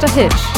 just a Hitch.